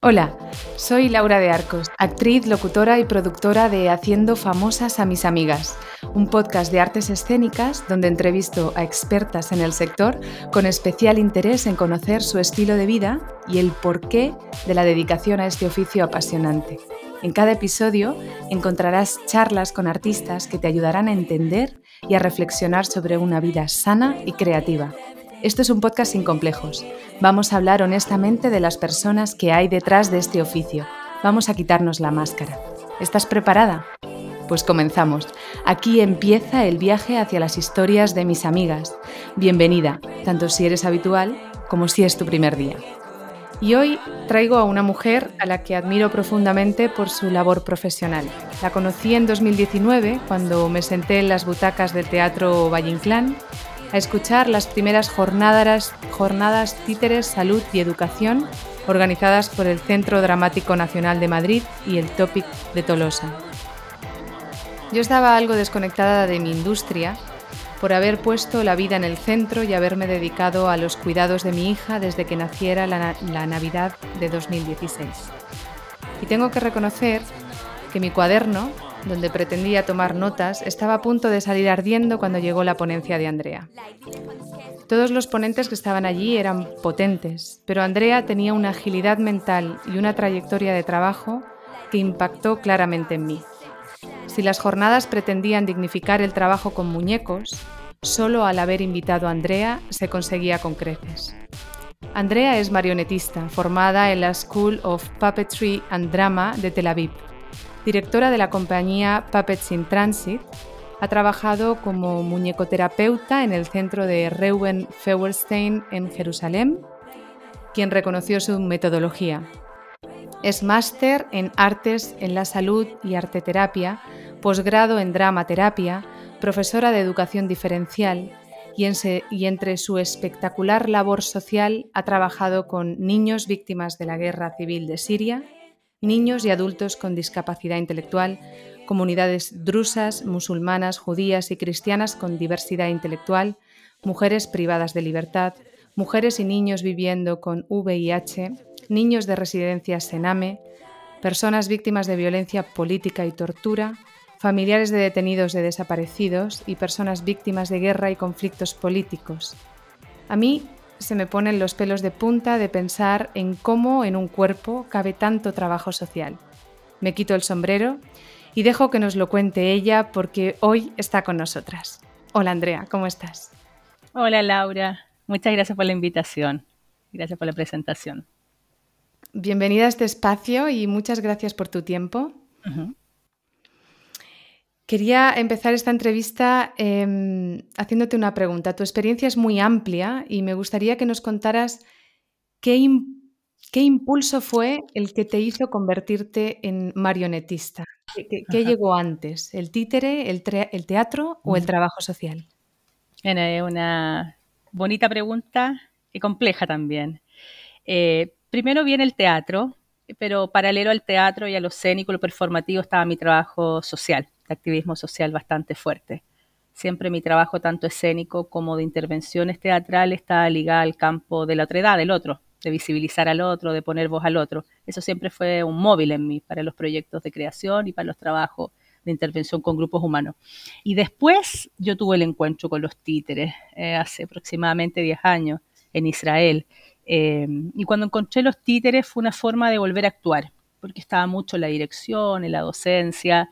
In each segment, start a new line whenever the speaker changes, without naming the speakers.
Hola, soy Laura de Arcos, actriz, locutora y productora de Haciendo Famosas a mis Amigas, un podcast de artes escénicas donde entrevisto a expertas en el sector con especial interés en conocer su estilo de vida y el porqué de la dedicación a este oficio apasionante. En cada episodio encontrarás charlas con artistas que te ayudarán a entender y a reflexionar sobre una vida sana y creativa. Esto es un podcast sin complejos. Vamos a hablar honestamente de las personas que hay detrás de este oficio. Vamos a quitarnos la máscara. ¿Estás preparada? Pues comenzamos. Aquí empieza el viaje hacia las historias de mis amigas. Bienvenida, tanto si eres habitual como si es tu primer día. Y hoy traigo a una mujer a la que admiro profundamente por su labor profesional. La conocí en 2019 cuando me senté en las butacas del Teatro Valle Inclán a escuchar las primeras jornadas, jornadas Títeres, Salud y Educación organizadas por el Centro Dramático Nacional de Madrid y el Topic de Tolosa. Yo estaba algo desconectada de mi industria por haber puesto la vida en el centro y haberme dedicado a los cuidados de mi hija desde que naciera la, la Navidad de 2016. Y tengo que reconocer que mi cuaderno donde pretendía tomar notas, estaba a punto de salir ardiendo cuando llegó la ponencia de Andrea. Todos los ponentes que estaban allí eran potentes, pero Andrea tenía una agilidad mental y una trayectoria de trabajo que impactó claramente en mí. Si las jornadas pretendían dignificar el trabajo con muñecos, solo al haber invitado a Andrea se conseguía con creces. Andrea es marionetista, formada en la School of Puppetry and Drama de Tel Aviv directora de la compañía Puppets in Transit, ha trabajado como muñecoterapeuta en el centro de Reuben Feuerstein en Jerusalén, quien reconoció su metodología. Es máster en artes en la salud y arteterapia, posgrado en dramaterapia, profesora de educación diferencial y, y, entre su espectacular labor social ha trabajado con niños víctimas de la guerra civil de Siria niños y adultos con discapacidad intelectual, comunidades drusas, musulmanas, judías y cristianas con diversidad intelectual, mujeres privadas de libertad, mujeres y niños viviendo con VIH, niños de residencias Sename, personas víctimas de violencia política y tortura, familiares de detenidos de desaparecidos y personas víctimas de guerra y conflictos políticos. A mí se me ponen los pelos de punta de pensar en cómo en un cuerpo cabe tanto trabajo social. Me quito el sombrero y dejo que nos lo cuente ella porque hoy está con nosotras. Hola Andrea, ¿cómo estás?
Hola Laura, muchas gracias por la invitación. Gracias por la presentación.
Bienvenida a este espacio y muchas gracias por tu tiempo. Quería empezar esta entrevista em, haciéndote una pregunta. Tu experiencia es muy amplia y me gustaría que nos contaras qué, impulso fue el que te hizo convertirte en marionetista. ¿Qué, llegó antes? ¿El títere, el, teatro o el trabajo social?
Es una bonita pregunta y compleja también. Eh, primero viene el teatro, pero paralelo al teatro y a lo escénico, lo performativo, estaba mi trabajo social activismo social bastante fuerte. Siempre mi trabajo, tanto escénico como de intervenciones teatrales, está ligado al campo de la otra edad, del otro, de visibilizar al otro, de poner voz al otro. Eso siempre fue un móvil en mí para los proyectos de creación y para los trabajos de intervención con grupos humanos. Y después yo tuve el encuentro con los títeres eh, hace aproximadamente 10 años en Israel. Eh, y cuando encontré los títeres fue una forma de volver a actuar, porque estaba mucho en la dirección, en la docencia,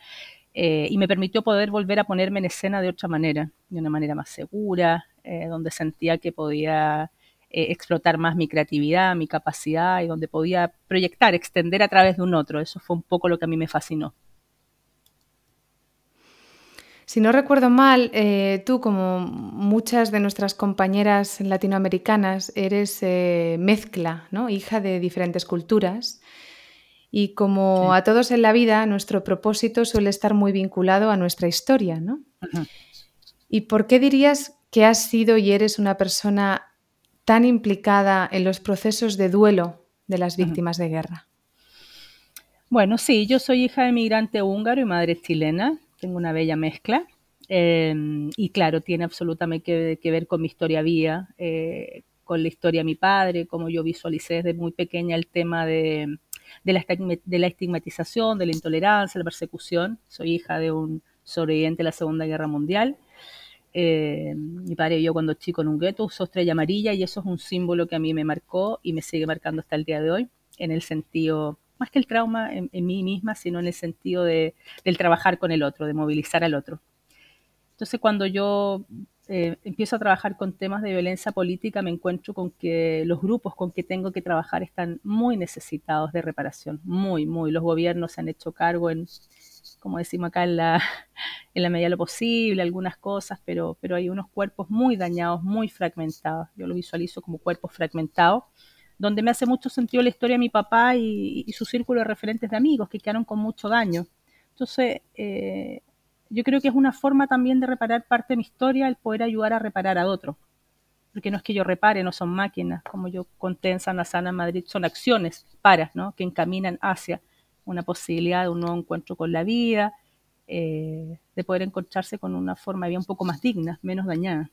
eh, y me permitió poder volver a ponerme en escena de otra manera, de una manera más segura, eh, donde sentía que podía explotar más mi creatividad, mi capacidad y donde podía proyectar, extender a través de un otro. Eso fue un poco lo que a mí me fascinó.
Si no recuerdo mal, tú, como muchas de nuestras compañeras latinoamericanas, eres mezcla, ¿no? hija de diferentes culturas. Y como a todos en la vida, nuestro propósito suele estar muy vinculado a nuestra historia, ¿no? ¿Y por qué dirías que has sido y eres una persona tan implicada en los procesos de duelo de las víctimas de guerra?
Bueno, sí, yo soy hija de migrante húngaro y madre chilena, tengo una bella mezcla. Em, y claro, tiene absolutamente que, ver con mi historia vía, eh, con la historia de mi padre, como yo visualicé desde muy pequeña el tema de, de, la, estigmatización, de la intolerancia, la persecución. Soy hija de un sobreviviente de la Segunda Guerra Mundial. Eh, mi padre vivió cuando chico en un gueto, usó estrella amarilla y eso es un símbolo que a mí me marcó y me sigue marcando hasta el día de hoy, en el sentido, más que el trauma en, mí misma, sino en el sentido de, del trabajar con el otro, de movilizar al otro. Entonces cuando yo eh, empiezo a trabajar con temas de violencia política, me encuentro con que los grupos con que tengo que trabajar están muy necesitados de reparación, muy, muy. Los gobiernos se han hecho cargo en como decimos acá, en la, en la medida de lo posible, algunas cosas, pero, pero hay unos cuerpos muy dañados, muy fragmentados. Yo lo visualizo como cuerpos fragmentados, donde me hace mucho sentido la historia de mi papá y, su círculo de referentes de amigos que quedaron con mucho daño. Entonces, eh, yo creo que es una forma también de reparar parte de mi historia el poder ayudar a reparar a otros. Porque no es que yo repare, no son máquinas, como yo conté en Sana Sana Madrid, son acciones para, ¿no? que encaminan hacia una posibilidad de un nuevo encuentro con la vida, eh, de poder encontrarse con una forma de vida un poco más digna, menos dañada.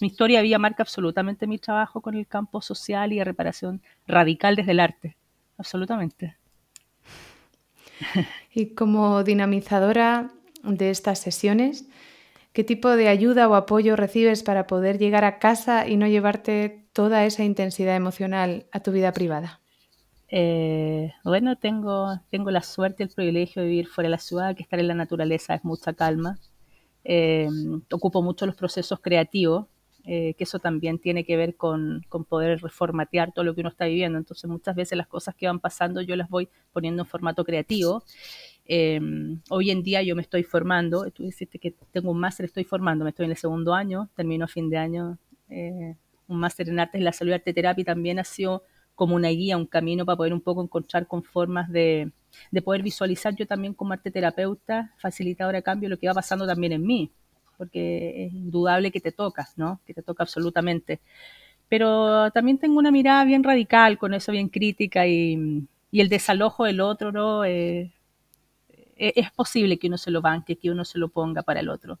Mi historia de vida marca absolutamente mi trabajo con el campo social y de reparación radical desde el arte, absolutamente.
Y como dinamizadora de estas sesiones, ¿qué tipo de ayuda o apoyo recibes para poder llegar a casa y no llevarte toda esa intensidad emocional a tu vida privada?
Eh, bueno, tengo, tengo la suerte y el privilegio de vivir fuera de la ciudad, que estar en la naturaleza es mucha calma. Eh, ocupo mucho los procesos creativos, eh, que eso también tiene que ver con, con, poder reformatear todo lo que uno está viviendo. Entonces, muchas veces las cosas que van pasando yo las voy poniendo en formato creativo. hoy en día yo me estoy formando, tú dijiste que tengo un máster, estoy formando, me estoy en el segundo año, termino fin de año un máster en artes la salud y arte terapia también ha sido como una guía, un camino para poder un poco encontrar con formas de, de poder visualizar yo también como arte terapeuta, facilitadora de cambio, lo que va pasando también en mí, porque es indudable que te toca, ¿no? Que te toca absolutamente. Pero también tengo una mirada bien radical con eso, bien crítica y, y el desalojo del otro, ¿no? Eh, eh, es posible que uno se lo banque, que uno se lo ponga para el otro.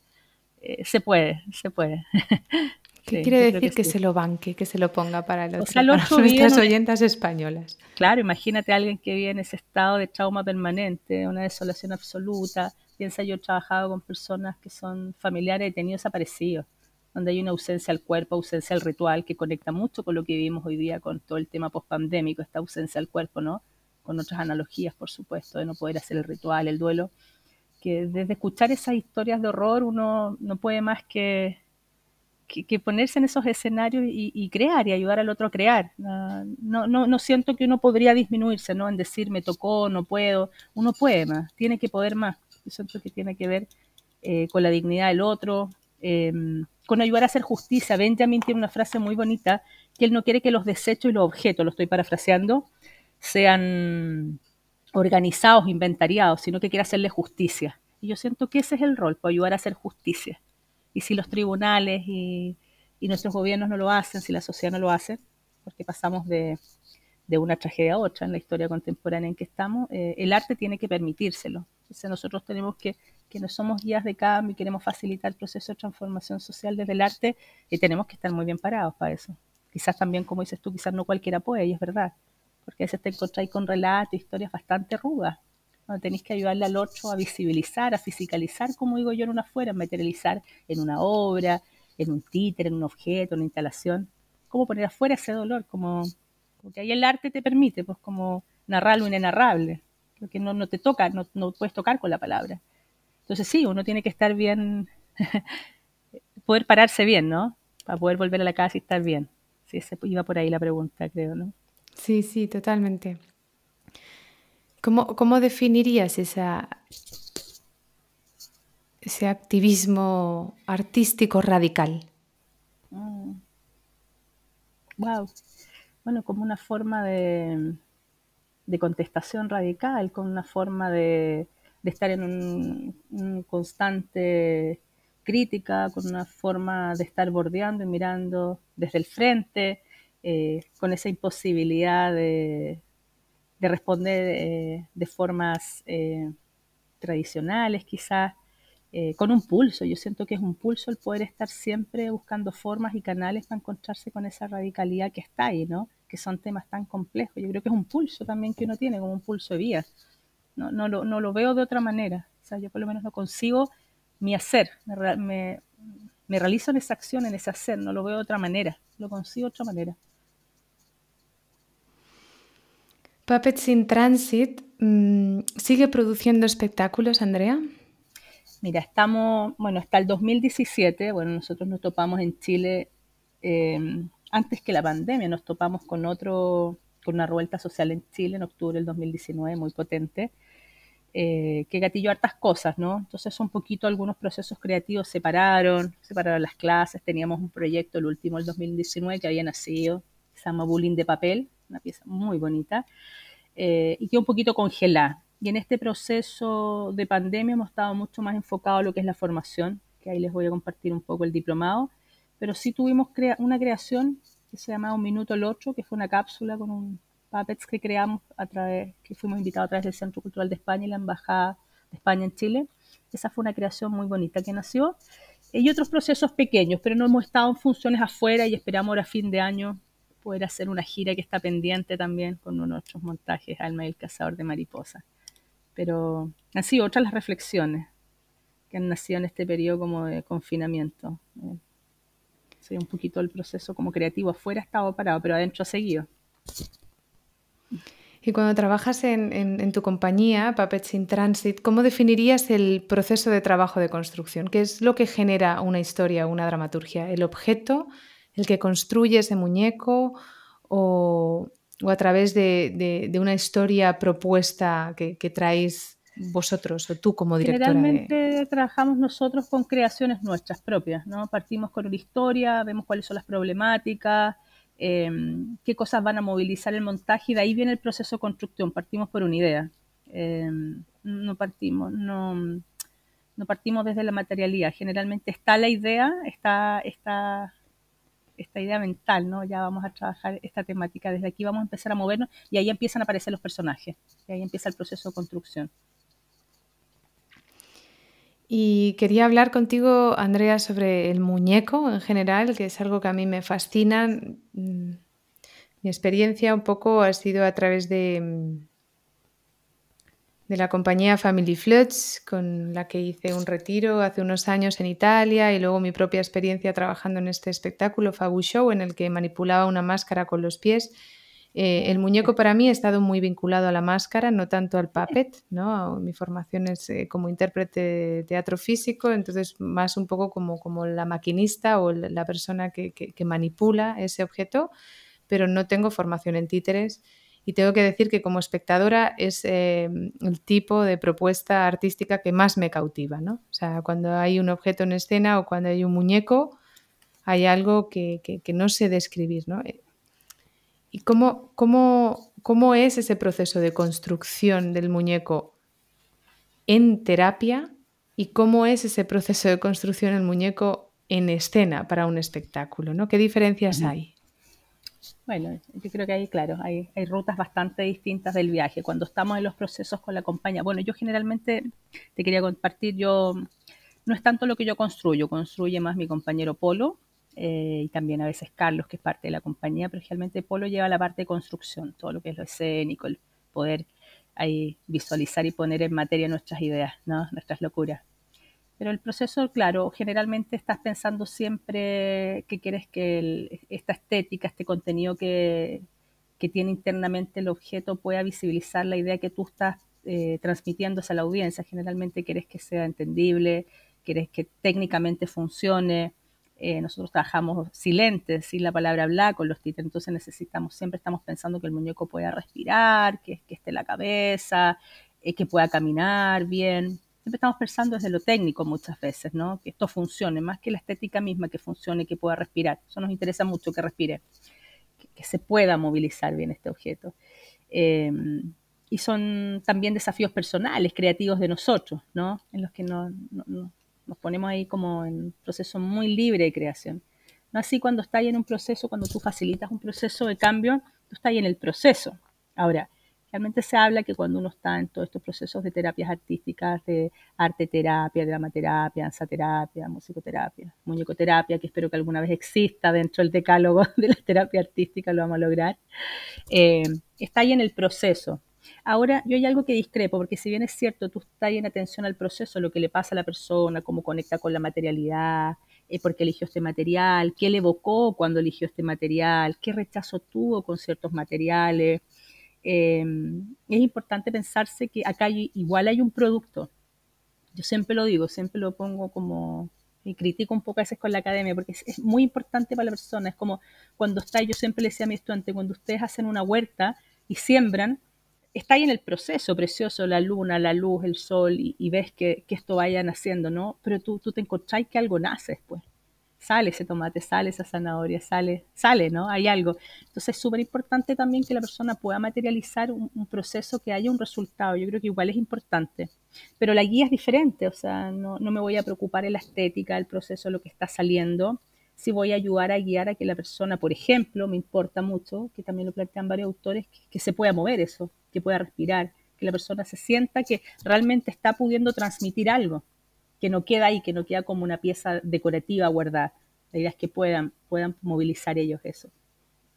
Eh, se puede, se puede.
¿Qué quiere decir que, se lo banque, que se lo ponga para, los, para nuestras oyentas españolas?
Claro, imagínate a alguien que vive en ese estado de trauma permanente, una desolación absoluta. Piensa, yo he trabajado con personas que son familiares de detenidos desaparecidos, donde hay una ausencia al cuerpo, ausencia al ritual, que conecta mucho con lo que vivimos hoy día con todo el tema pospandémico, esta ausencia al cuerpo, ¿no? Con otras analogías, por supuesto, de no poder hacer el ritual, el duelo. Que desde escuchar esas historias de horror uno no puede más que que, ponerse en esos escenarios y, crear y ayudar al otro a crear. No, no, no siento que uno podría disminuirse, ¿no? En decir me tocó, no puedo. Uno puede más, tiene que poder más. Yo siento que tiene que ver eh, con la dignidad del otro, em, con ayudar a hacer justicia. Benjamin tiene una frase muy bonita, que él no quiere que los desechos y los objetos, lo estoy parafraseando, sean organizados, inventariados, sino que quiere hacerle justicia. Y yo siento que ese es el rol, para ayudar a hacer justicia y si los tribunales y, nuestros gobiernos no lo hacen, si la sociedad no lo hace, porque pasamos de, una tragedia a otra en la historia contemporánea en que estamos, eh, el arte tiene que permitírselo. Entonces nosotros tenemos que, que no somos guías de cambio y queremos facilitar el proceso de transformación social desde el arte, y tenemos que estar muy bien parados para eso. Quizás también, como dices tú, quizás no cualquiera puede, y es verdad, porque a veces te encontráis con relatos, historias bastante rudas, tenéis que ayudarle al otro a visibilizar, a fisicalizar, como digo yo, en una fuera, materializar en una obra, en un títere, en un objeto, en una instalación. Cómo poner afuera ese dolor, como porque ahí el arte te permite, pues como narrar lo inenarrable, lo que no, te toca, no, no puedes tocar con la palabra. Entonces sí, uno tiene que estar bien, poder pararse bien, ¿no? Para poder volver a la casa y estar bien. Sí, se iba por ahí la pregunta, creo, ¿no?
Sí, sí, totalmente. ¿Cómo, definirías esa, ese activismo artístico radical?
Wow. Mm. Bueno, como una forma de, contestación radical, con una forma de, estar en un, constante crítica, con una forma de estar bordeando y mirando desde el frente, eh, con esa imposibilidad de, de responder eh, de formas eh, tradicionales quizás, eh, con un pulso. Yo siento que es un pulso el poder estar siempre buscando formas y canales para encontrarse con esa radicalidad que está ahí, ¿no? Que son temas tan complejos. Yo creo que es un pulso también que uno tiene, como un pulso de vida. No, no, lo, no lo veo de otra manera. O sea, yo por lo menos no consigo mi hacer. Me, me, me realizo en esa acción, en ese hacer. No lo veo de otra manera. Lo consigo de otra manera.
Puppets in Transit mm, sigue produciendo espectáculos, Andrea.
Mira, estamos, bueno, hasta el 2017, bueno, nosotros nos topamos en Chile eh, antes que la pandemia, nos topamos con otro, con una revuelta social en Chile en octubre del 2019, muy potente, eh, que gatilló hartas cosas, ¿no? Entonces un poquito algunos procesos creativos se pararon, se pararon las clases, teníamos un proyecto, el último del 2019, que había nacido, se llama Bullying de Papel, una pieza muy bonita, eh, y quedó un poquito congelada. Y en este proceso de pandemia hemos estado mucho más enfocados a lo que es la formación, que ahí les voy a compartir un poco el diplomado, pero sí tuvimos una creación que se llamaba Un Minuto el Otro, que fue una cápsula con un puppets que creamos a través, que fuimos invitados a través del Centro Cultural de España y la Embajada de España en Chile. Esa fue una creación muy bonita que nació. Y otros procesos pequeños, pero no hemos estado en funciones afuera y esperamos ahora a fin de año poder hacer una gira que está pendiente también con unos otros montajes, Alma y el Cazador de Mariposa. Pero sido otras las reflexiones que han nacido en este periodo como de confinamiento. Eh, un poquito el proceso como creativo afuera ha estado parado, pero adentro ha seguido.
Y cuando trabajas en, tu compañía, Puppets in Transit, ¿cómo definirías el proceso de trabajo de construcción? ¿Qué es lo que genera una historia, una dramaturgia? ¿El objeto, el que construye ese muñeco o, a través de, una historia propuesta que, traéis vosotros o tú como directora?
Generalmente trabajamos nosotros con creaciones nuestras propias, ¿no? Partimos con una historia, vemos cuáles son las problemáticas, em, qué cosas van a movilizar el montaje y de ahí viene el proceso de construcción. Partimos por una idea. Em, no partimos, no partimos desde la materialidad. Generalmente está la idea, está, está esta idea mental, ¿no? Ya vamos a trabajar esta temática, desde aquí vamos a empezar a movernos y ahí empiezan a aparecer los personajes, y ahí empieza el proceso de construcción.
Y quería hablar contigo, Andrea, sobre el muñeco en general, que es algo que a mí me fascina. Mm, mi experiencia un poco ha sido a través de, mm, de la compañía Family Floods, con la que hice un retiro hace unos años en Italia y luego mi propia experiencia trabajando en este espectáculo Fabu Show, en el que manipulaba una máscara con los pies. Eh, el muñeco para mí ha estado muy vinculado a la máscara, no tanto al puppet, ¿no? Mi formación es eh, como intérprete de teatro físico, entonces más un poco como, como la maquinista o la persona que, que manipula ese objeto, pero no tengo formación en títeres y tengo que decir que como espectadora es eh, el tipo de propuesta artística que más me cautiva, ¿no? O sea, cuando hay un objeto en escena o cuando hay un muñeco, hay algo que, no sé describir, ¿no? ¿Y cómo, cómo, cómo es ese proceso de construcción del muñeco en terapia y cómo es ese proceso de construcción del muñeco en escena para un espectáculo, ¿no? ¿Qué diferencias hay?
Bueno, yo creo que ahí, claro, hay, hay, rutas bastante distintas del viaje. Cuando estamos en los procesos con la compañía, bueno, yo generalmente te quería compartir, yo no es tanto lo que yo construyo, construye más mi compañero Polo eh, y también a veces Carlos, que es parte de la compañía, pero generalmente Polo lleva la parte de construcción, todo lo que es lo escénico, el poder ahí visualizar y poner en materia nuestras ideas, ¿no? nuestras locuras. Pero el proceso, claro, generalmente estás pensando siempre que quieres que esta estética, este contenido que, tiene internamente el objeto pueda visibilizar la idea que tú estás eh, transmitiendo a la audiencia. Generalmente quieres que sea entendible, quieres que técnicamente funcione. Eh, nosotros trabajamos silentes, sin la palabra hablar, con los títulos, entonces necesitamos, siempre estamos pensando que el muñeco pueda respirar, que, que esté la cabeza, eh, que pueda caminar bien siempre estamos pensando desde lo técnico muchas veces, ¿no? Que esto funcione, más que la estética misma que funcione, que pueda respirar. Eso nos interesa mucho que respire, que, se pueda movilizar bien este objeto. Em, y son también desafíos personales, creativos de nosotros, ¿no? En los que nos ponemos ahí como en un proceso muy libre de creación. No así cuando estás en un proceso, cuando tú facilitas un proceso de cambio, tú estás ahí en el proceso. Ahora, Realmente se habla que cuando uno está en todos estos procesos de terapias artísticas, de arte terapia, dramaterapia, danzaterapia, musicoterapia, muñecoterapia, que espero que alguna vez exista dentro del decálogo de la terapia artística, lo vamos a lograr, eh, está ahí en el proceso. Ahora, yo hay algo que discrepo, porque si bien es cierto, tú estás ahí en atención al proceso, lo que le pasa a la persona, cómo conecta con la materialidad, eh, por qué eligió este material, qué le evocó cuando eligió este material, qué rechazo tuvo con ciertos materiales, Em, es importante pensarse que acá igual hay un producto. Yo siempre lo digo, siempre lo pongo como, y critico un poco a veces con la academia, porque es, muy importante para la persona. Es como cuando está, yo siempre le decía a mi estudiante, cuando ustedes hacen una huerta y siembran, está ahí en el proceso precioso, la luna, la luz, el sol, y, ves que, que, esto vaya naciendo, ¿no? Pero tú, tú te encontrás que algo nace después sale ese tomate, sale esa zanahoria, sale, sale, ¿no? Hay algo. Entonces es súper importante también que la persona pueda materializar un, proceso que haya un resultado. Yo creo que igual es importante. Pero la guía es diferente, o sea, no, me voy a preocupar en la estética, el proceso, lo que está saliendo. Si voy a ayudar a guiar a que la persona, por ejemplo, me importa mucho, que también lo plantean varios autores, que se pueda mover eso, que pueda respirar, que la persona se sienta que realmente está pudiendo transmitir algo que no queda ahí, que no queda como una pieza decorativa guardada. La idea es que puedan, puedan movilizar ellos eso.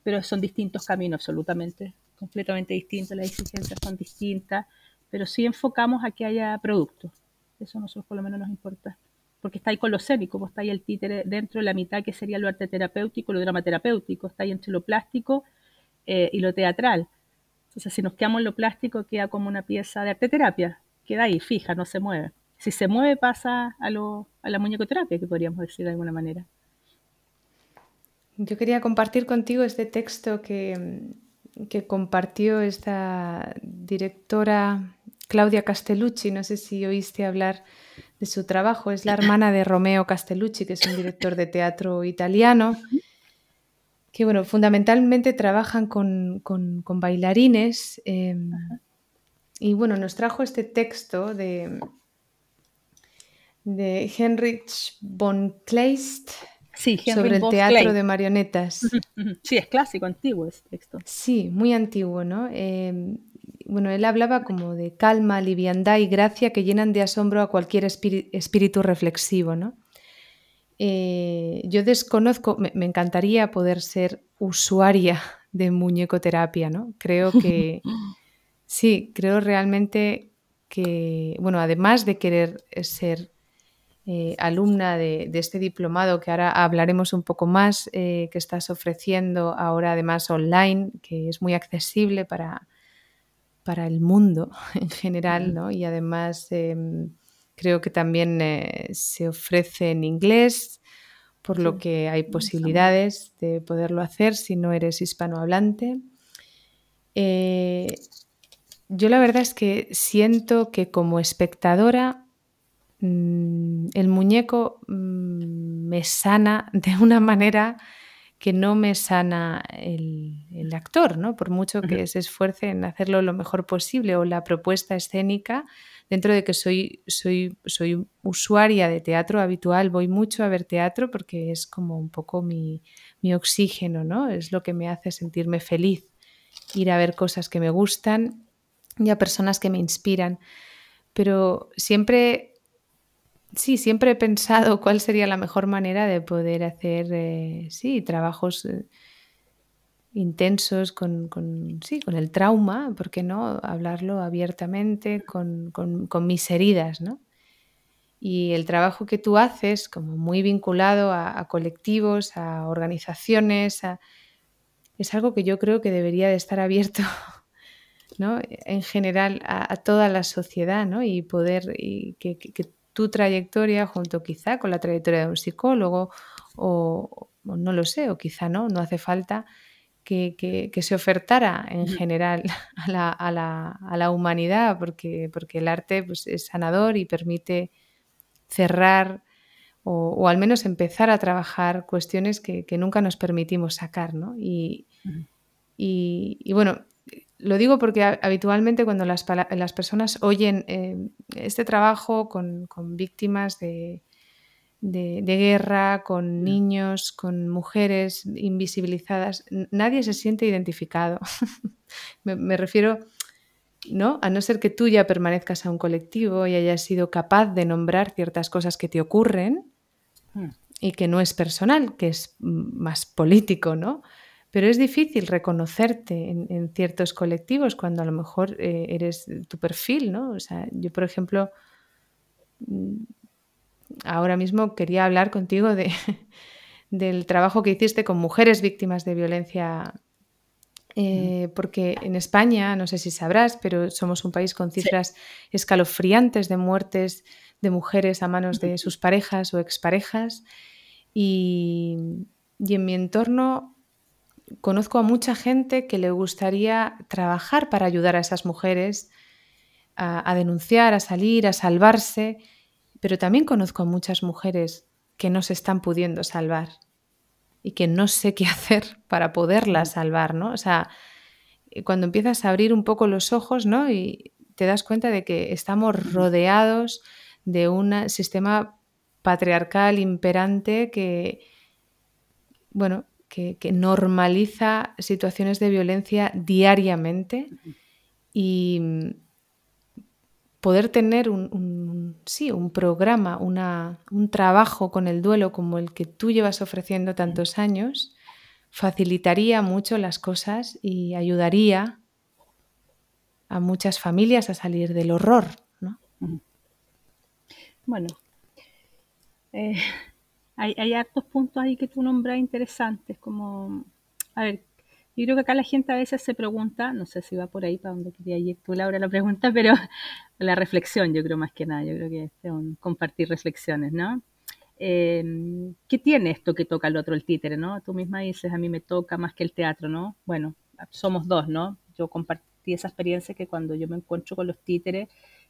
Pero son distintos caminos, absolutamente, completamente distintos, las exigencias son distintas, pero sí enfocamos a que haya productos. Eso a nosotros por lo menos nos importa. Porque está ahí con lo escénico, pues está ahí el títere dentro de la mitad que sería lo arte terapéutico, lo drama terapéutico, está ahí entre lo plástico eh, y lo teatral. Entonces, si nos quedamos en lo plástico, queda como una pieza de arte terapia, queda ahí, fija, no se mueve si se mueve pasa a, lo, a la muñecoterapia, que podríamos decir de alguna manera.
Yo quería compartir contigo este texto que, que compartió esta directora Claudia Castellucci, no sé si oíste hablar de su trabajo, es la hermana de Romeo Castellucci, que es un director de teatro italiano, que bueno, fundamentalmente trabajan con, con, bailarines. Em, y bueno, nos trajo este texto de, de Heinrich von Kleist sobre el teatro de marionetas.
Sí, es clásico, antiguo este texto.
Sí, muy antiguo, ¿no? Em, bueno, él hablaba como de calma, liviandad y gracia que llenan de asombro a cualquier espíritu reflexivo, ¿no? Eh, yo desconozco, me, me, encantaría poder ser usuaria de muñecoterapia, ¿no? Creo que, sí, creo realmente que, bueno, además de querer ser eh, alumna de, este diplomado que ahora hablaremos un poco más, eh, que estás ofreciendo ahora además online, que es muy accesible para, para el mundo en general, ¿no? Y además em, creo que también eh, se ofrece en inglés, por lo que hay posibilidades de poderlo hacer si no eres hispanohablante. yo la verdad es que siento que como espectadora el muñeco mm, me sana de una manera que no me sana el, actor, ¿no? Por mucho que se esfuerce en hacerlo lo mejor posible o la propuesta escénica, dentro de que soy, soy, soy usuaria de teatro habitual, voy mucho a ver teatro porque es como un poco mi, mi oxígeno, ¿no? Es lo que me hace sentirme feliz, ir a ver cosas que me gustan y a personas que me inspiran. Pero siempre sí, siempre he pensado cuál sería la mejor manera de poder hacer, eh, sí, trabajos eh, intensos con, sí, con el trauma, ¿por qué no? Hablarlo abiertamente con, mis heridas, ¿no? Y el trabajo que tú haces, como muy vinculado a, colectivos, a organizaciones, es algo que yo creo que debería de estar abierto ¿no? en general a, toda la sociedad ¿no? y poder y que, tu trayectoria junto quizá con la trayectoria de un psicólogo o, no lo sé, o quizá no, no hace falta que, se ofertara en general a la, humanidad porque, porque, el arte pues, es sanador y permite cerrar o, al menos empezar a trabajar cuestiones que, nunca nos permitimos sacar. ¿no? Y, y, bueno, lo digo porque habitualmente cuando las, personas oyen eh, este trabajo con, víctimas de, guerra, con mm. niños, con mujeres invisibilizadas, nadie se siente identificado. me, refiero ¿no? A no ser que tú ya permanezcas a un colectivo y hayas sido capaz de nombrar ciertas cosas que te ocurren hmm. y que no es personal, que es más político, ¿no? Pero es difícil reconocerte en, ciertos colectivos cuando a lo mejor eh, eres tu perfil, ¿no? O sea, yo, por ejemplo, mm, ahora mismo quería hablar contigo de, del trabajo que hiciste con mujeres víctimas de violencia eh, porque en España, no sé si sabrás, pero somos un país con cifras escalofriantes de muertes de mujeres a manos de sus parejas o exparejas. Y, en mi entorno conozco a mucha gente que le gustaría trabajar para ayudar a esas mujeres a, denunciar, a salir, a salvarse, pero también conozco a muchas mujeres que no se están pudiendo salvar y que no sé qué hacer para poderla salvar, ¿no? O sea, eh, cuando empiezas a abrir un poco los ojos, ¿no? Y te das cuenta de que estamos rodeados de un sistema patriarcal imperante que, bueno, que, normaliza situaciones de violencia diariamente y poder tener un, sí, un programa, una, un trabajo con el duelo como el que tú llevas ofreciendo tantos años, facilitaría mucho las cosas y ayudaría a muchas familias a salir del horror. ¿no?
Bueno, eh, hay, hay hartos puntos ahí que tú nombras interesantes, como, a ver, yo creo que acá la gente a veces se pregunta, no sé si va por ahí para donde quería ir tú, Laura, la pregunta, pero la reflexión, yo creo más que nada, yo creo que es compartir reflexiones, ¿no? Em, ¿Qué tiene esto que toca el otro, el títere, no? Tú misma dices, a mí me toca más que el teatro, ¿no? Bueno, somos dos, ¿no? Yo compartí esa experiencia que cuando yo me encuentro con los títeres,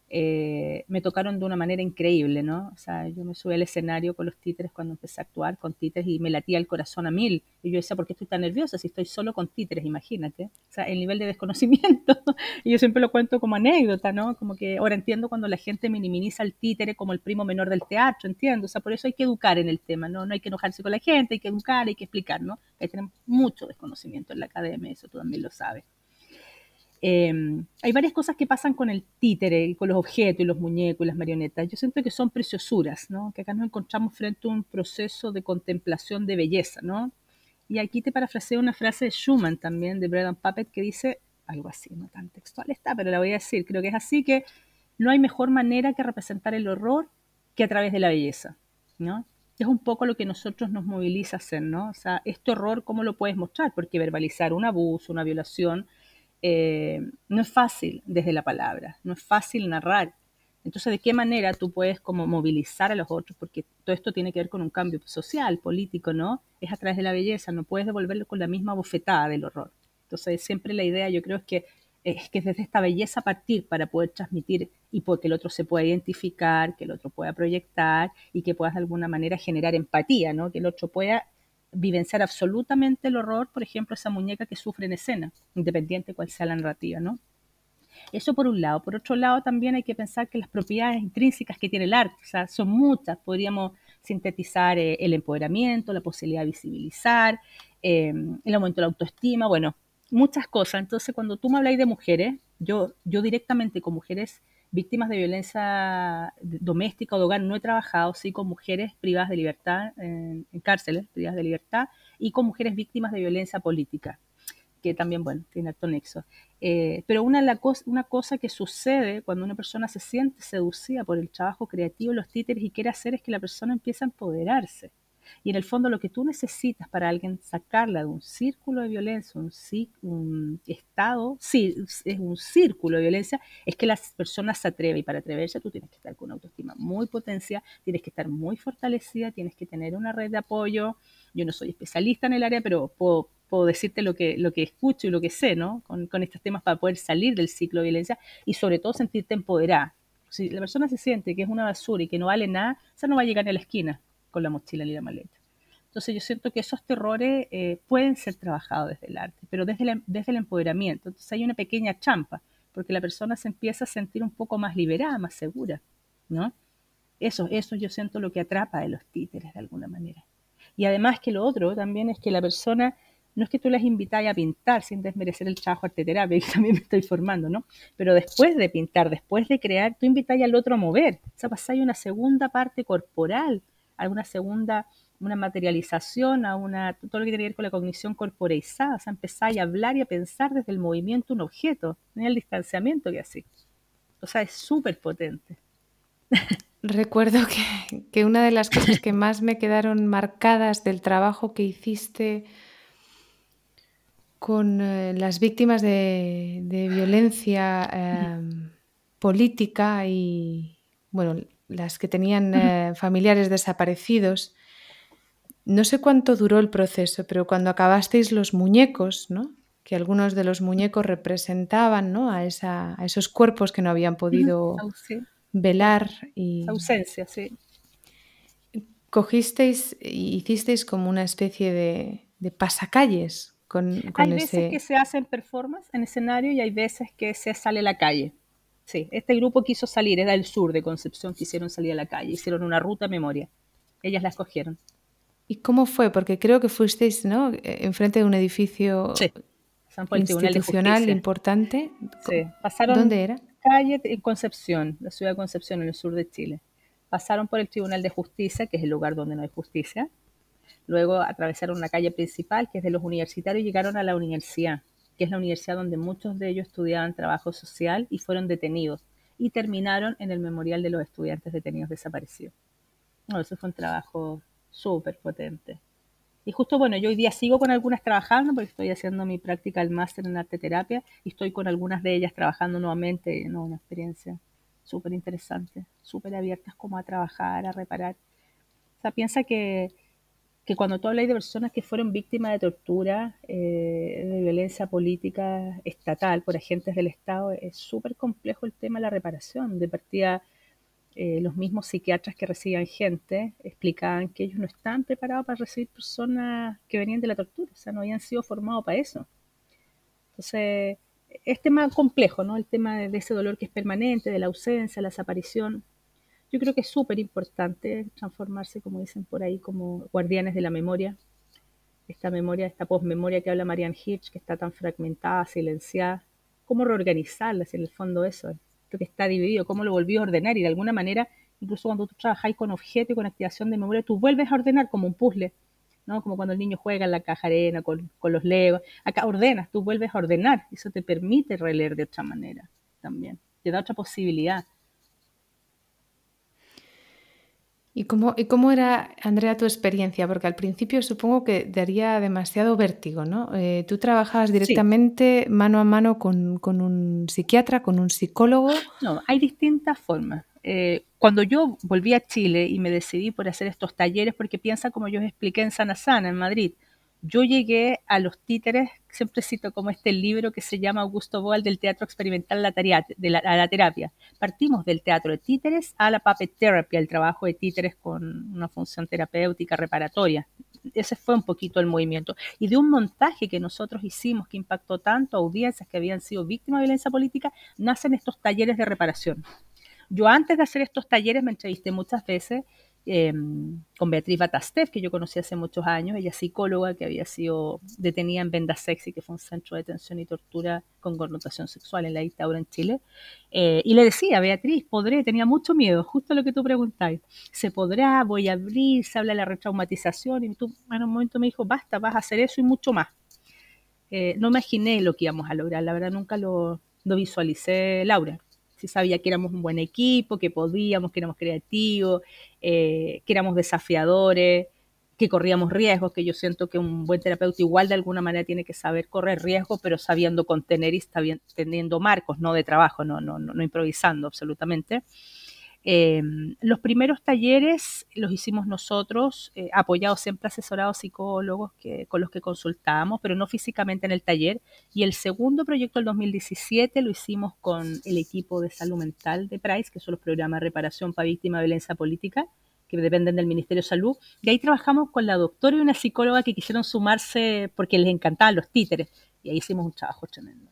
eh, me tocaron de una manera increíble, ¿no? O sea, yo me subí al escenario con los títeres cuando empecé a actuar con títeres y me latía el corazón a mil. Y yo decía, ¿por qué estoy tan nerviosa si estoy solo con títeres? Imagínate. O sea, el nivel de desconocimiento. y yo siempre lo cuento como anécdota, ¿no? Como que ahora entiendo cuando la gente minimiza al títere como el primo menor del teatro, entiendo. O sea, por eso hay que educar en el tema, ¿no? No hay que enojarse con la gente, hay que educar, hay que explicar, ¿no? Que tener mucho desconocimiento en la academia, eso tú también lo sabes. Em, hay varias cosas que pasan con el títere, con los objetos y los muñecos y las marionetas. Yo siento que son preciosuras, ¿no? Que acá nos encontramos frente a un proceso de contemplación de belleza, ¿no? Y aquí te parafraseo una frase de Schumann también, de Bread Puppet, que dice algo así, no tan textual está, pero la voy a decir. Creo que es así que no hay mejor manera que representar el horror que a través de la belleza, ¿no? Es un poco lo que nosotros nos moviliza a hacer, ¿no? O sea, este horror, ¿cómo lo puedes mostrar? Porque verbalizar un abuso, una violación, eh, no es fácil desde la palabra, no es fácil narrar. Entonces, ¿de qué manera tú puedes como movilizar a los otros? Porque todo esto tiene que ver con un cambio social, político, ¿no? Es a través de la belleza, no puedes devolverlo con la misma bofetada del horror. Entonces, siempre la idea yo creo es que es que desde esta belleza partir para poder transmitir y que el otro se pueda identificar, que el otro pueda proyectar y que puedas de alguna manera generar empatía, ¿no? Que el otro pueda vivenciar absolutamente el horror, por ejemplo, esa muñeca que sufre en escena, independiente cuál sea la narrativa, ¿no? Eso por un lado. Por otro lado, también hay que pensar que las propiedades intrínsecas que tiene el arte, o sea, son muchas. Podríamos sintetizar eh, el empoderamiento, la posibilidad de visibilizar, eh, el aumento de la autoestima, bueno, muchas cosas. Entonces, cuando tú me habláis de mujeres, yo, yo directamente con mujeres víctimas de violencia doméstica o de hogar no he trabajado, sí con mujeres privadas de libertad en, cárceles, privadas de libertad, y con mujeres víctimas de violencia política, que también, bueno, tiene alto nexo. Eh, pero una, la una cosa que sucede cuando una persona se siente seducida por el trabajo creativo, los títeres y quiere hacer es que la persona empieza a empoderarse. Y en el fondo lo que tú necesitas para alguien sacarla de un círculo de violencia, un, un estado, sí, es un círculo de violencia, es que las personas se atreven. Y para atreverse tú tienes que estar con una autoestima muy potencia, tienes que estar muy fortalecida, tienes que tener una red de apoyo. Yo no soy especialista en el área, pero puedo, decirte lo que, lo que escucho y lo que sé, ¿no? Con, con estos temas para poder salir del ciclo de violencia y sobre todo sentirte empoderada. Si la persona se siente que es una basura y que no vale nada, esa no va a llegar a la esquina la mochila ni la maleta. Entonces yo siento que esos terrores eh, pueden ser trabajados desde el arte, pero desde, desde el empoderamiento. Entonces hay una pequeña champa, porque la persona se empieza a sentir un poco más liberada, más segura, ¿no? Eso, eso yo siento lo que atrapa de los títeres de alguna manera. Y además que lo otro también es que la persona no es que tú les invitáis a pintar sin desmerecer el trabajo arteterapia, que también me estoy formando, ¿no? Pero después de pintar, después de crear, tú invitáis al otro a mover. O sea, pasáis una segunda parte corporal, alguna segunda, una materialización, a una, todo lo que tiene que ver con la cognición corporeizada. O sea, empezáis a hablar y a pensar desde el movimiento un objeto, no el distanciamiento que así. O sea, es súper potente.
Recuerdo que, que, una de las cosas que más me quedaron marcadas del trabajo que hiciste con eh, las víctimas de, violencia em, política y, bueno, las que tenían eh, familiares desaparecidos. No sé cuánto duró el proceso, pero cuando acabasteis los muñecos, ¿no? que algunos de los muñecos representaban ¿no? a, esa, a esos cuerpos que no habían podido velar. Y...
Ausencia, sí.
Cogisteis y hicisteis como una especie de, de pasacalles
hay veces que se hacen performance en escenario y hay veces que se sale a la calle. Sí, este grupo quiso salir, era el sur de Concepción, quisieron salir a la calle, hicieron una ruta a memoria. Ellas la escogieron.
¿Y cómo fue? Porque creo que fuisteis, ¿no? Enfrente de un edificio institucional importante.
Sí, pasaron
¿Dónde era?
Calle en Concepción, la ciudad de Concepción, en el sur de Chile. Pasaron por el Tribunal de Justicia, que es el lugar donde no hay justicia Luego atravesaron una calle principal, que es de los universitarios, y llegaron a la universidad, que es la universidad donde muchos de ellos estudiaban trabajo social y fueron detenidos. Y terminaron en el memorial de los estudiantes detenidos desaparecidos. eso fue un trabajo súper potente. Y justo, bueno, yo hoy día sigo con algunas trabajando porque estoy haciendo mi práctica del máster en arte terapia y estoy con algunas de ellas trabajando nuevamente, ¿no? Una experiencia súper interesante, súper abiertas como a trabajar, a reparar. O sea, piensa que que cuando tú hablas de personas que fueron víctimas de tortura, eh, de violencia política estatal por agentes del Estado, es súper complejo el tema de la reparación. De partida, eh, los mismos psiquiatras que recibían gente explicaban que ellos no estaban preparados para recibir personas que venían de la tortura, o sea, no habían sido formados para eso. Entonces, es tema complejo, ¿no? El tema de ese dolor que es permanente, de la ausencia, la desaparición yo creo que es súper importante transformarse, como dicen por ahí, como guardianes de la memoria. Esta memoria, esta posmemoria que habla Marianne Hitch, que está tan fragmentada, silenciada. ¿Cómo reorganizarla? Si en el fondo eso, esto que está dividido, ¿cómo lo volví a ordenar? Y de alguna manera, incluso cuando tú trabajáis con objeto y con activación de memoria, tú vuelves a ordenar como un puzzle. ¿no? Como cuando el niño juega en la caja arena con, con los legos. Acá ordenas, tú vuelves a ordenar. Eso te permite releer de otra manera también. Te da otra posibilidad.
¿Y cómo, ¿Y cómo era, Andrea, tu experiencia? Porque al principio supongo que daría demasiado vértigo, ¿no? Eh, tú trabajabas directamente mano a mano con, un psiquiatra, con un psicólogo.
No, hay distintas formas. Eh, cuando yo volví a Chile y me decidí por hacer estos talleres, porque piensa como yo os expliqué en Sana Sana, en Madrid, yo llegué a los títeres, siempre cito como este libro que se llama Augusto Boal del teatro experimental a la, terapia. Partimos del teatro de títeres a la puppet therapy, el trabajo de títeres con una función terapéutica reparatoria. Ese fue un poquito el movimiento. Y de un montaje que nosotros hicimos que impactó tanto a audiencias que habían sido víctimas de violencia política, nacen estos talleres de reparación. Yo antes de hacer estos talleres me entrevisté muchas veces Em, con Beatriz Batastev, que yo conocí hace muchos años, ella psicóloga que había sido detenida en Venda Sexy, que fue un centro de detención y tortura con connotación sexual en la dictadura en Chile. Eh, y le decía, Beatriz, podré, tenía mucho miedo, justo lo que tú preguntáis, se podrá, voy a abrir, se habla de la retraumatización, y tú en un momento me dijo, basta, vas a hacer eso y mucho más. Eh, no imaginé lo que íbamos a lograr, la verdad nunca lo, lo visualicé, Laura si sabía que éramos un buen equipo, que podíamos, que éramos creativos, eh, que éramos desafiadores, que corríamos riesgos, que yo siento que un buen terapeuta igual de alguna manera tiene que saber correr riesgos, pero sabiendo contener y teniendo marcos, no de trabajo, no, no, no, no improvisando absolutamente. Eh, los primeros talleres los hicimos nosotros, eh, apoyados siempre asesorados psicólogos que, con los que consultábamos, pero no físicamente en el taller. Y el segundo proyecto del 2017 lo hicimos con el equipo de salud mental de Price, que son los programas de reparación para víctimas de violencia política, que dependen del Ministerio de Salud. Y ahí trabajamos con la doctora y una psicóloga que quisieron sumarse porque les encantaban los títeres. Y ahí hicimos un trabajo tremendo.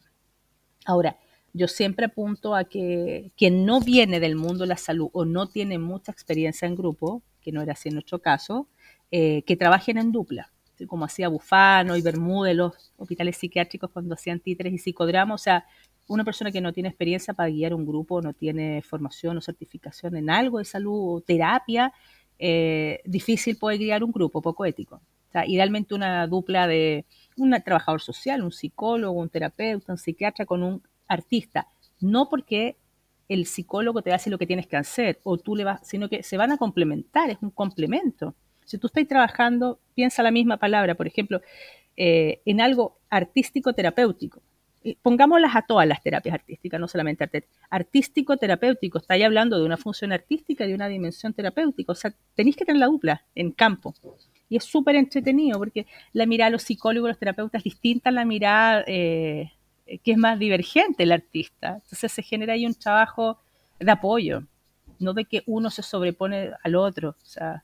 Ahora, yo siempre apunto a que quien no viene del mundo de la salud o no tiene mucha experiencia en grupo, que no era así en nuestro caso, eh, que trabajen en dupla. como hacía Bufano y Bermúdez, los hospitales psiquiátricos cuando hacían títeres y psicodrama, o sea, una persona que no tiene experiencia para guiar un grupo, no tiene formación o certificación en algo de salud o terapia, eh, difícil poder guiar un grupo, poco ético. O sea, idealmente una dupla de un trabajador social, un psicólogo, un terapeuta, un psiquiatra con un artista. No porque el psicólogo te decir lo que tienes que hacer o tú le vas, sino que se van a complementar, es un complemento. Si tú estás trabajando, piensa la misma palabra, por ejemplo, eh, en algo artístico terapéutico. Pongámoslas a todas las terapias artísticas, no solamente artístico terapéutico. Estáis hablando de una función artística y de una dimensión terapéutica. O sea, tenéis que tener la dupla en campo. Y es súper entretenido porque la mirada de los psicólogos, los terapeutas distinta a la mirada eh, que es más divergente el artista. Entonces se genera ahí un trabajo de apoyo, no de que uno se sobrepone al otro. O sea,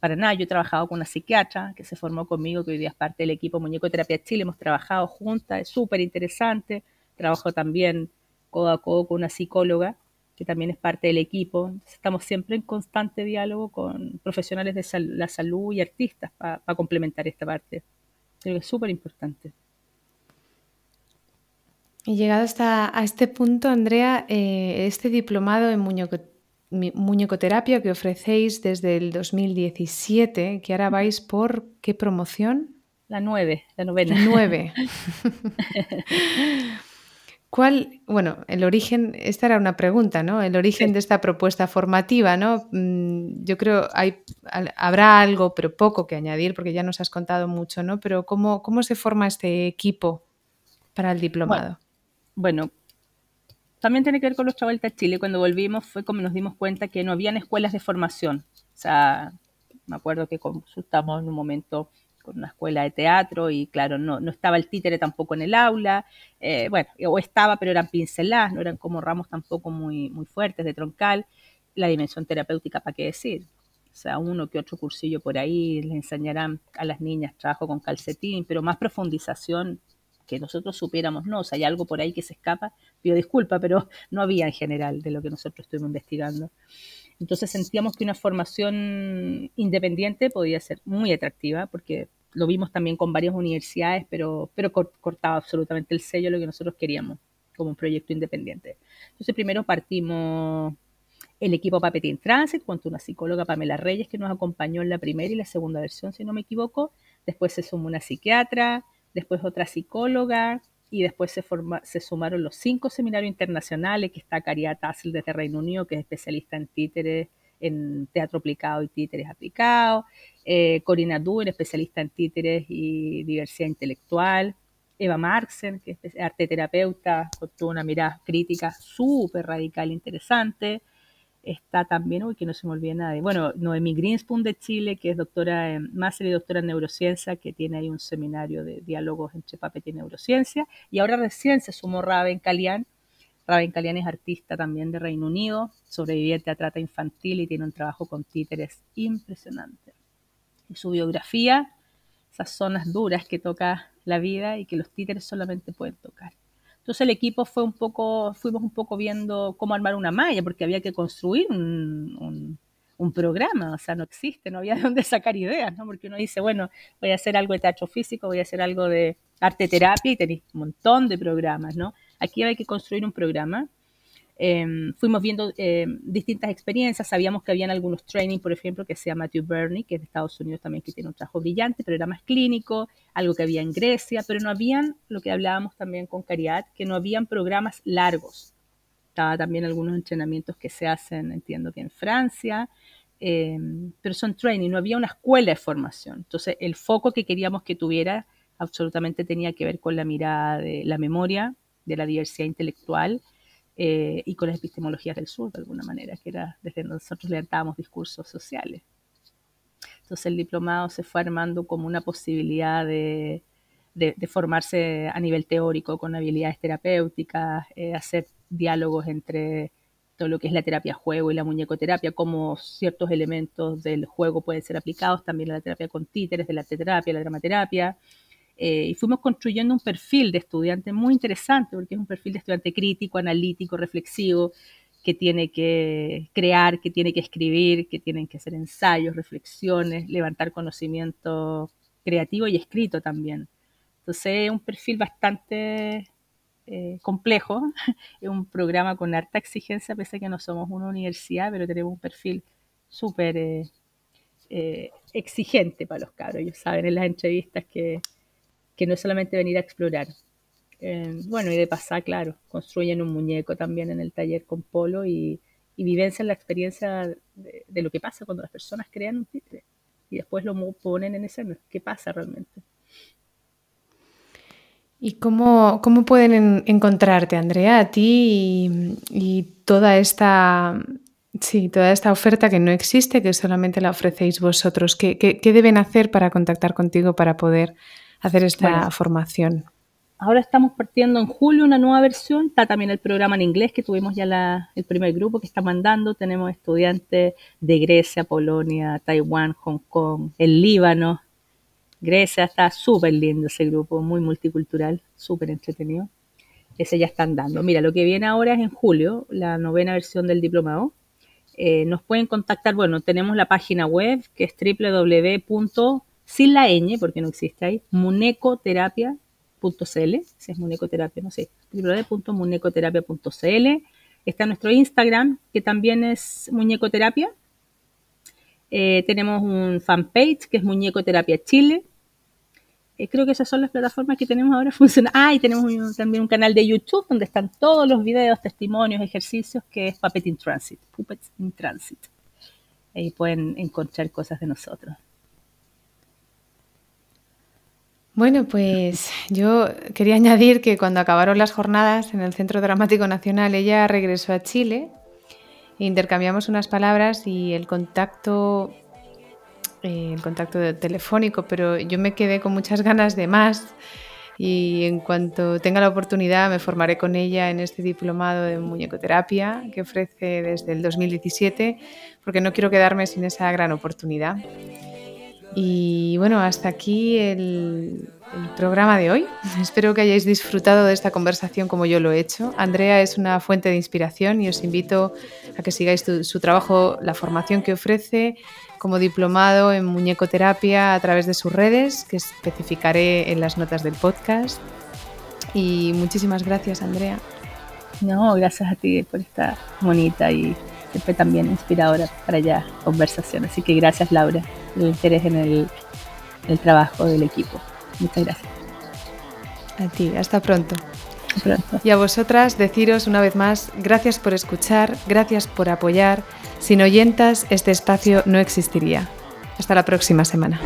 para nada, yo he trabajado con una psiquiatra que se formó conmigo, que hoy día es parte del equipo Muñeco Terapia Chile, hemos trabajado juntas, es súper interesante. Trabajo también codo a codo con una psicóloga que también es parte del equipo. Estamos siempre en constante diálogo con profesionales de la salud y artistas para complementar esta parte. Creo que es súper importante.
Y llegado hasta a este punto, Andrea, eh, este diplomado en muñecoterapia que ofrecéis desde el 2017, que ahora vais por qué promoción?
La nueve, la novena.
Nueve. ¿Cuál, bueno, el origen, esta era una pregunta, ¿no? El origen de esta propuesta formativa, ¿no? Mm, yo creo hay, habrá algo, pero poco que añadir, porque ya nos has contado mucho, ¿no? Pero ¿cómo, cómo se forma este equipo para el diplomado?
bueno, también tiene que ver con nuestra vuelta a Chile. Cuando volvimos fue como nos dimos cuenta que no habían escuelas de formación. O sea, me acuerdo que consultamos en un momento con una escuela de teatro y claro, no, no estaba el títere tampoco en el aula. Eh, bueno, o estaba, pero eran pinceladas, no eran como ramos tampoco muy, muy fuertes de troncal. La dimensión terapéutica, ¿para qué decir? O sea, uno que otro cursillo por ahí, les enseñarán a las niñas trabajo con calcetín, pero más profundización que nosotros supiéramos, no, o sea, hay algo por ahí que se escapa, pido disculpa, pero no había en general de lo que nosotros estuvimos investigando. Entonces sentíamos que una formación independiente podía ser muy atractiva, porque lo vimos también con varias universidades, pero, pero cortaba absolutamente el sello lo que nosotros queríamos como un proyecto independiente. Entonces primero partimos el equipo Papetín Transit, con una psicóloga Pamela Reyes que nos acompañó en la primera y la segunda versión, si no me equivoco. Después se sumó una psiquiatra, después otra psicóloga, y después se, forma, se sumaron los cinco seminarios internacionales, que está Caria Tassel desde Reino Unido, que es especialista en títeres, en teatro aplicado y títeres aplicados, eh, Corina Duer, especialista en títeres y diversidad intelectual, Eva Marxen, que es arte terapeuta, con una mirada crítica súper radical, interesante, está también, uy, que no se me olvide nada, bueno, Noemi Greenspoon de Chile, que es doctora en máster y doctora en neurociencia, que tiene ahí un seminario de diálogos entre papet y neurociencia, y ahora recién se sumó Raven Calian, Raven Calian es artista también de Reino Unido, sobreviviente a trata infantil y tiene un trabajo con títeres impresionante. Y su biografía, esas zonas duras que toca la vida y que los títeres solamente pueden tocar. Entonces el equipo fue un poco, fuimos un poco viendo cómo armar una malla, porque había que construir un, programa, o sea, no existe, no había de dónde sacar ideas, ¿no? Porque uno dice, bueno, voy a hacer algo de teatro físico, voy a hacer algo de arte terapia y tenéis un montón de programas, ¿no? Aquí hay que construir un programa Em, fuimos viendo em, distintas experiencias, sabíamos que habían algunos training, por ejemplo, que se llama Matthew Burney, que es de Estados Unidos también, que tiene un trabajo brillante, pero era más clínico, algo que había en Grecia, pero no habían, lo que hablábamos también con Cariat, que no habían programas largos. Estaba también algunos entrenamientos que se hacen, entiendo que en Francia, em, pero son training, no había una escuela de formación. Entonces, el foco que queríamos que tuviera absolutamente tenía que ver con la mirada de la memoria, de la diversidad intelectual, eh, y con las epistemologías del sur, de alguna manera, que era desde nosotros levantábamos discursos sociales. Entonces el diplomado se fue armando como una posibilidad de, de, formarse a nivel teórico con habilidades terapéuticas, eh, hacer diálogos entre todo lo que es la terapia juego y la muñecoterapia, cómo ciertos elementos del juego pueden ser aplicados también a la terapia con títeres, de la terapia, la dramaterapia, eh, y fuimos construyendo un perfil de estudiante muy interesante, porque es un perfil de estudiante crítico, analítico, reflexivo, que tiene que crear, que tiene que escribir, que tienen que hacer ensayos, reflexiones, levantar conocimiento creativo y escrito también. Entonces es un perfil bastante eh, complejo, es un programa con harta exigencia, pese a que no somos una universidad, pero tenemos un perfil súper eh, eh, exigente para los cabros. Ellos saben en las entrevistas que, no es solamente venir a explorar. bueno, y de pasar, claro, construyen un muñeco también en el taller con Polo y, y vivencian la experiencia de, lo que pasa cuando las personas crean un títere y después lo ponen en escena. ¿Qué pasa realmente?
¿Y cómo, cómo pueden encontrarte, Andrea, a ti y, toda esta Sí, toda esta oferta que no existe, que solamente la ofrecéis vosotros. ¿Qué, qué, deben hacer para contactar contigo para poder hacer esta formación?
Ahora estamos partiendo en julio una nueva versión. Está también el programa en inglés que tuvimos ya el primer grupo que está mandando. Tenemos estudiantes de Grecia, Polonia, Taiwán, Hong Kong, el Líbano, Grecia está súper lindo ese grupo, muy multicultural, súper entretenido. Ese ya están dando. Mira, lo que viene ahora es en julio, la novena versión del diplomado. Eh, nos pueden contactar, bueno, tenemos la página web que es www. Sin la ñ, porque no existe ahí, munecoterapia.cl, si es munecoterapia, no sé, www.munecoterapia.cl. Está nuestro Instagram, que también es muñecoterapia. Eh, tenemos un fanpage que es Muñeco Terapia Chile. Eh, creo que esas son las plataformas que tenemos ahora funcionando. Ah, y tenemos también un canal de YouTube donde están todos los videos, testimonios, ejercicios, que es Puppet in Transit, Puppets in Transit. Ahí pueden encontrar cosas de nosotros.
Bueno, pues yo quería añadir que cuando acabaron las jornadas en el Centro Dramático Nacional, ella regresó a Chile. Intercambiamos unas palabras y el contacto eh, el contacto telefónico, pero yo me quedé con muchas ganas de más y en cuanto tenga la oportunidad me formaré con ella en este diplomado de muñecoterapia que ofrece desde el 2017 porque no quiero quedarme sin esa gran oportunidad. Y bueno, hasta aquí el, programa de hoy. Espero que hayáis disfrutado de esta conversación como yo lo he hecho. Andrea es una fuente de inspiración y os invito a que sigáis su trabajo, la formación que ofrece como diplomado en muñecoterapia a través de sus redes, que especificaré en las notas del podcast. Y muchísimas gracias, Andrea.
No, gracias a ti por esta bonita y siempre también inspiradora para allá conversación. Así que gracias, Laura, por el interés en el, el trabajo del equipo. Muchas gracias.
A ti, hasta pronto. Y a vosotras deciros una vez más, gracias por escuchar, gracias por apoyar. Sin oyentas, este espacio no existiría. Hasta la próxima semana.